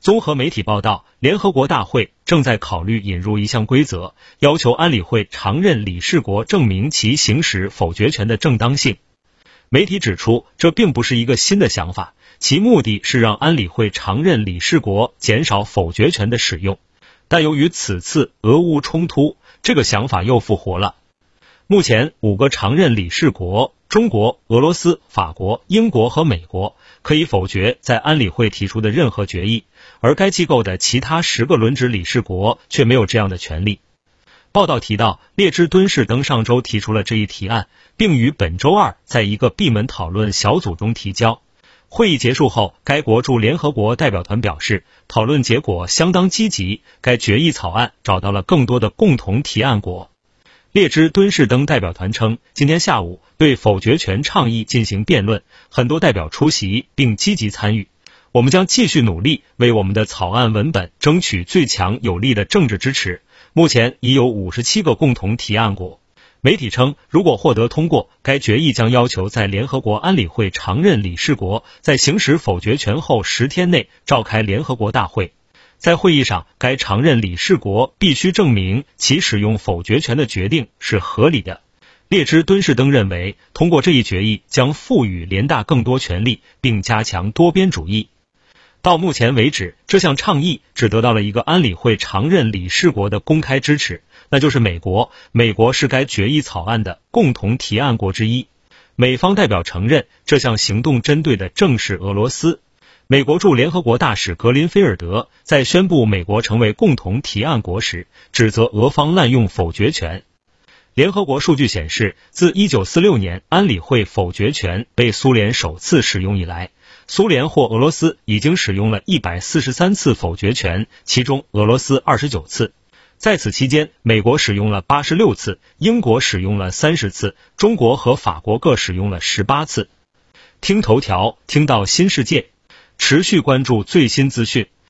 综合媒体报道，联合国大会正在考虑引入一项规则，要求安理会常任理事国证明其行使否决权的正当性。媒体指出，这并不是一个新的想法，其目的是让安理会常任理事国减少否决权的使用。但由于此次俄乌冲突，这个想法又复活了。目前，五个常任理事国——中国、俄罗斯、法国、英国和美国——可以否决在安理会提出的任何决议，而该机构的其他十个轮值理事国却没有这样的权利。报道提到，列支敦士登上周提出了这一提案，并于本周二在一个闭门讨论小组中提交。会议结束后，该国驻联合国代表团表示，讨论结果相当积极，该决议草案找到了更多的共同提案国。列支敦士登代表团称，今天下午对否决权倡议进行辩论，很多代表出席并积极参与。我们将继续努力，为我们的草案文本争取最强有力的政治支持。目前已有五十七个共同提案国。媒体称，如果获得通过，该决议将要求在联合国安理会常任理事国在行使否决权后十天内召开联合国大会。在会议上，该常任理事国必须证明其使用否决权的决定是合理的。列支敦士登认为，通过这一决议将赋予联大更多权力，并加强多边主义。到目前为止，这项倡议只得到了一个安理会常任理事国的公开支持，那就是美国。美国是该决议草案的共同提案国之一。美方代表承认，这项行动针对的正是俄罗斯。美国驻联合国大使格林菲尔德在宣布美国成为共同提案国时，指责俄方滥用否决权。联合国数据显示，自1946年安理会否决权被苏联首次使用以来，苏联或俄罗斯已经使用了一百四十三次否决权，其中俄罗斯二十九次。在此期间，美国使用了八十六次，英国使用了三十次，中国和法国各使用了十八次。听头条，听到新世界。持续关注最新资讯。